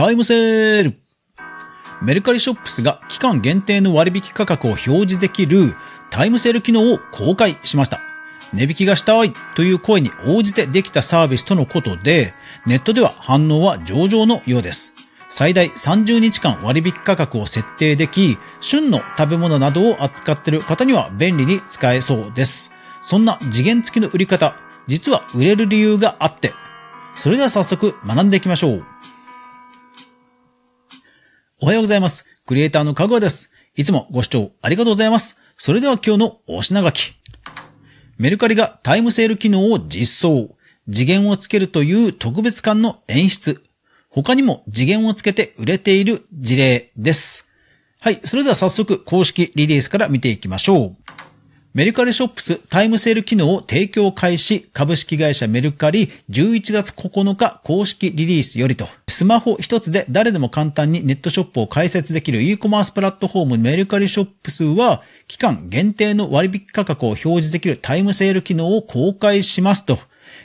タイムセールメルカリショップスが期間限定の割引価格を表示できるタイムセール機能を公開しました。値引きがしたいという声に応じてできたサービスとのことで、ネットでは反応は上々のようです。最大30日間割引価格を設定でき、旬の食べ物などを扱っている方には便利に使えそうです。そんな次元付きの売り方、実は売れる理由があって、それでは早速学んでいきましょう。おはようございます。クリエイターのかぐわです。いつもご視聴ありがとうございます。それでは今日のお品書き。メルカリがタイムセール機能を実装。次元をつけるという特別感の演出。他にも次元をつけて売れている事例です。はい。それでは早速公式リリースから見ていきましょう。メルカリショップスタイムセール機能を提供開始株式会社メルカリ11月9日公式リリースよりとスマホ一つで誰でも簡単にネットショップを開設できる e コマースプラットフォームメルカリショップスは期間限定の割引価格を表示できるタイムセール機能を公開しますと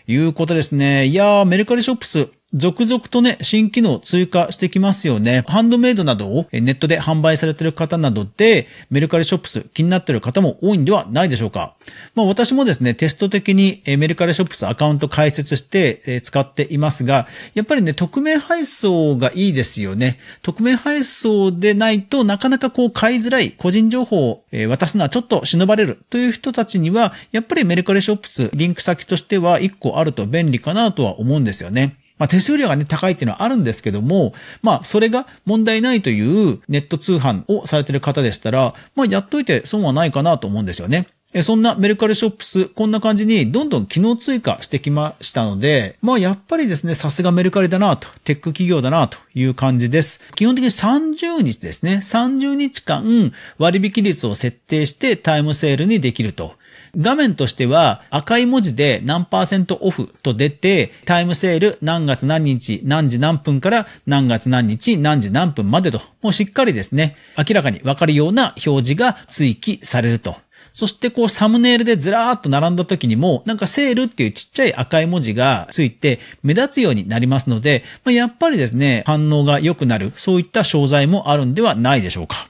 いうことですね。いやー、メルカリショップス続々とね、新機能追加してきますよね。ハンドメイドなどをネットで販売されてる方などで、メルカリショップス気になってる方も多いんではないでしょうか。まあ私もですね、テスト的にメルカリショップスアカウント開設して使っていますが、やっぱりね、匿名配送がいいですよね。匿名配送でないとなかなかこう買いづらい個人情報を渡すのはちょっと忍ばれるという人たちには、やっぱりメルカリショップスリンク先としては1個あると便利かなとは思うんですよね。まあ手数料がね、高いっていうのはあるんですけども、まあそれが問題ないというネット通販をされている方でしたら、まあやっといて損はないかなと思うんですよね。そんなメルカリショップス、こんな感じにどんどん機能追加してきましたので、まあやっぱりですね、さすがメルカリだなと、テック企業だなという感じです。基本的に30日ですね、30日間割引率を設定してタイムセールにできると。画面としては赤い文字で何パーセントオフと出て、タイムセール何月何日何時何分から何月何日何時何分までと、もうしっかりですね、明らかにわかるような表示が追記されると。そしてこうサムネイルでずらーっと並んだ時にも、なんかセールっていうちっちゃい赤い文字がついて目立つようになりますので、まあ、やっぱりですね、反応が良くなる、そういった商材もあるんではないでしょうか。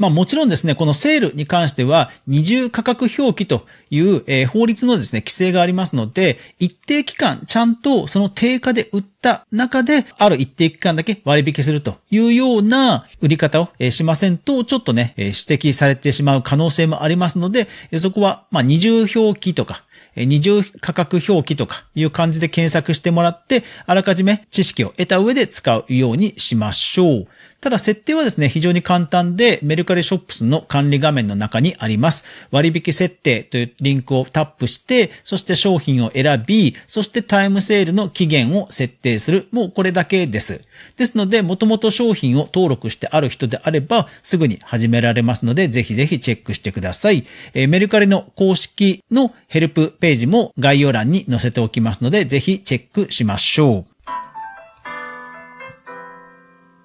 まあもちろんですね、このセールに関しては二重価格表記という、えー、法律のですね、規制がありますので、一定期間ちゃんとその定価で売った中で、ある一定期間だけ割引するというような売り方を、え、しませんと、ちょっとね、え、指摘されてしまう可能性もありますので、そこは、まあ二重表記とか、二重価格表記とかいう感じで検索してもらって、あらかじめ知識を得た上で使うようにしましょう。ただ設定はですね、非常に簡単で、メルカリショップスの管理画面の中にあります。割引設定というリンクをタップして、そして商品を選び、そしてタイムセールの期限を設定する。もうこれだけです。ですので、もともと商品を登録してある人であれば、すぐに始められますので、ぜひぜひチェックしてください。えー、メルカリの公式のヘルプページも概要欄に載せておきますので、ぜひチェックしましょう。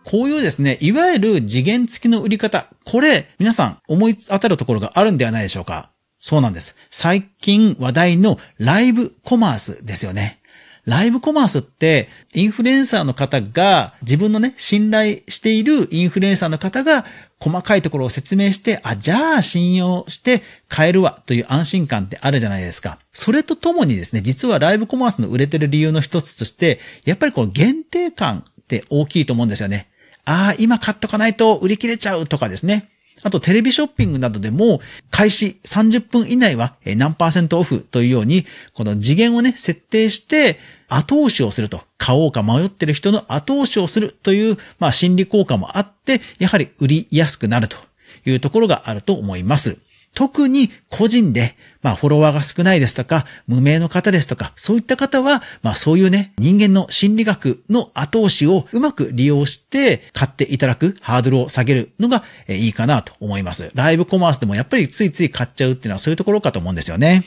こういうですね、いわゆる次元付きの売り方、これ、皆さん思い当たるところがあるんではないでしょうか？そうなんです。最近話題のライブコマースですよね。ライブコマースって、インフルエンサーの方が、自分のね、信頼しているインフルエンサーの方が、細かいところを説明して、あ、じゃあ信用して買えるわという安心感ってあるじゃないですか。それとともにですね、実はライブコマースの売れてる理由の一つとして、やっぱりこの限定感って大きいと思うんですよね。ああ、今買っとかないと売り切れちゃうとかですね。あとテレビショッピングなどでも開始30分以内は何パーセントオフというように、この次元をね、設定して後押しをすると。買おうか迷ってる人の後押しをするという、まあ心理効果もあって、やはり売りやすくなるというところがあると思います。特に個人でまあ、フォロワーが少ないですとか、無名の方ですとか、そういった方は、まあ、そういうね、人間の心理学の後押しをうまく利用して、買っていただくハードルを下げるのがいいかなと思います。ライブコマースでもやっぱりついつい買っちゃうっていうのはそういうところかと思うんですよね。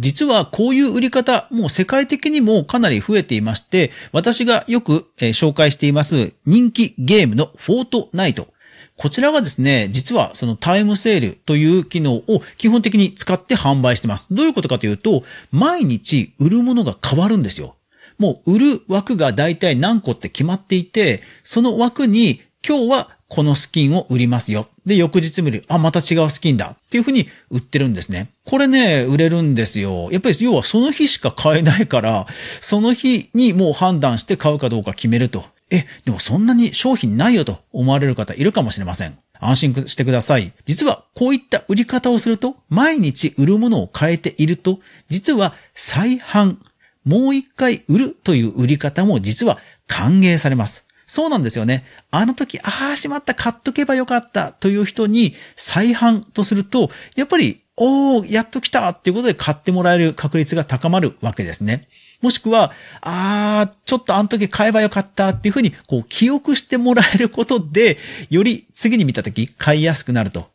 実はこういう売り方、もう世界的にもかなり増えていまして、私がよく紹介しています人気ゲームのフォートナイト。こちらがですね、実はそのタイムセールという機能を基本的に使って販売してます。どういうことかというと、毎日売るものが変わるんですよ。もう売る枠が大体何個って決まっていて、その枠に今日はこのスキンを売りますよ。で、翌日見る。あ、また違うスキンだ。っていう風に売ってるんですね。これね、売れるんですよ。やっぱり要はその日しか買えないから、その日にもう判断して買うかどうか決めると。え、でもそんなに商品ないよと思われる方いるかもしれません。安心してください。実はこういった売り方をすると、毎日売るものを変えていると、実は再販、もう一回売るという売り方も実は歓迎されます。そうなんですよね。あの時、ああ、しまった、買っとけばよかったという人に再販とすると、やっぱり、おー、やっと来たっていうことで買ってもらえる確率が高まるわけですね。もしくは、あー、ちょっとあの時買えばよかったっていうふうに、こう、記憶してもらえることで、より次に見た時買いやすくなると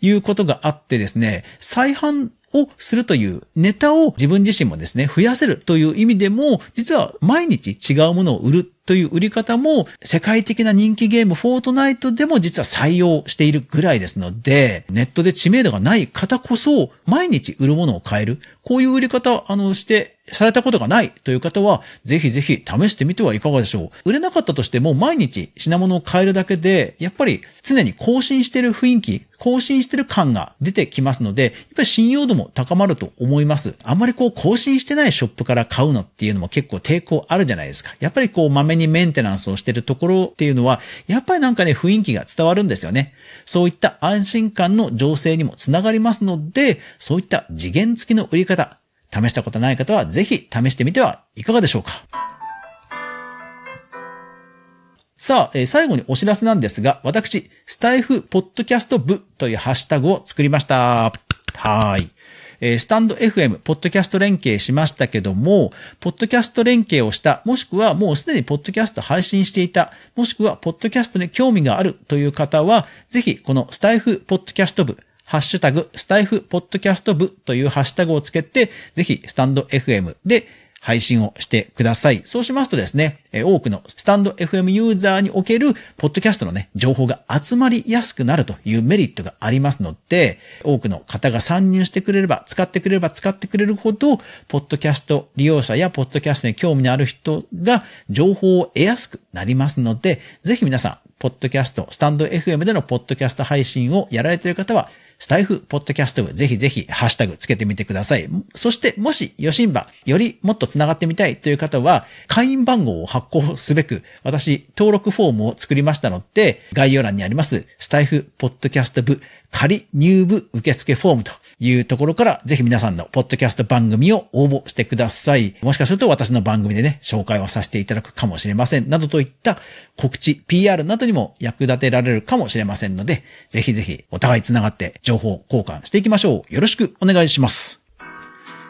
いうことがあってですね、再販をするというネタを自分自身もですね、増やせるという意味でも、実は毎日違うものを売るという売り方も世界的な人気ゲームフォートナイトでも実は採用しているぐらいですので、ネットで知名度がない方こそ毎日売るものを買える。こういう売り方、あの、してされたことがないという方は、ぜひぜひ試してみてはいかがでしょう。売れなかったとしても毎日品物を変えるだけで、やっぱり常に更新してる雰囲気、更新してる感が出てきますので、やっぱり信用度も高まると思います。あんまりこう更新してないショップから買うのっていうのも結構抵抗あるじゃないですか。やっぱりこう豆にメンテナンスをしてるところっていうのは、やっぱりなんかね、雰囲気が伝わるんですよね。そういった安心感の醸成にもつながりますので、そういった次元付きの売り方、試したことない方はぜひ試してみてはいかがでしょうか。さあ、えー、最後にお知らせなんですが、私、スタイフポッドキャスト部というハッシュタグを作りました。はい。え、スタンド FM、ポッドキャスト連携しましたけども、ポッドキャスト連携をした、もしくはもうすでにポッドキャスト配信していた、もしくはポッドキャストに興味があるという方は、ぜひこのスタイフポッドキャスト部、ハッシュタグ、スタイフポッドキャスト部というハッシュタグをつけて、ぜひスタンド FM で配信をしてください。そうしますとですね、多くのスタンド FM ユーザーにおける、ポッドキャストのね、情報が集まりやすくなるというメリットがありますので、多くの方が参入してくれれば、使ってくれれば使ってくれるほど、ポッドキャスト利用者やポッドキャストに興味のある人が情報を得やすくなりますので、ぜひ皆さん、ポッドキャスト、スタンド FM でのポッドキャスト配信をやられている方は、スタイフ、ポッドキャスト部、ぜひぜひ、ハッシュタグつけてみてください。そして、もし、ヨシンバ、よりもっと繋がってみたいという方は、会員番号を発行すべく、私、登録フォームを作りましたので、概要欄にあります、スタイフ、ポッドキャスト部、仮入部受付フォームというところから、ぜひ皆さんのポッドキャスト番組を応募してください。もしかすると私の番組でね、紹介をさせていただくかもしれません。などといった告知、PR などにも役立てられるかもしれませんので、ぜひぜひお互い繋がって情報交換していきましょう。よろしくお願いします。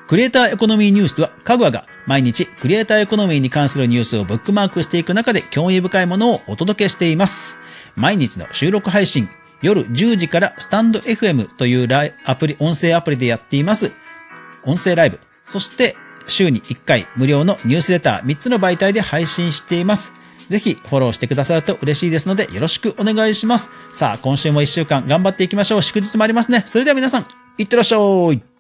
クリエイターエコノミーニュースでは、かぐわが毎日クリエイターエコノミーに関するニュースをブックマークしていく中で興味深いものをお届けしています。毎日の収録配信、夜10時からスタンド FM というアプリ、音声アプリでやっています。音声ライブ。そして週に1回無料のニュースレター3つの媒体で配信しています。ぜひフォローしてくださると嬉しいですのでよろしくお願いします。さあ、今週も1週間頑張っていきましょう。祝日もありますね。それでは皆さん、いってらっしゃい。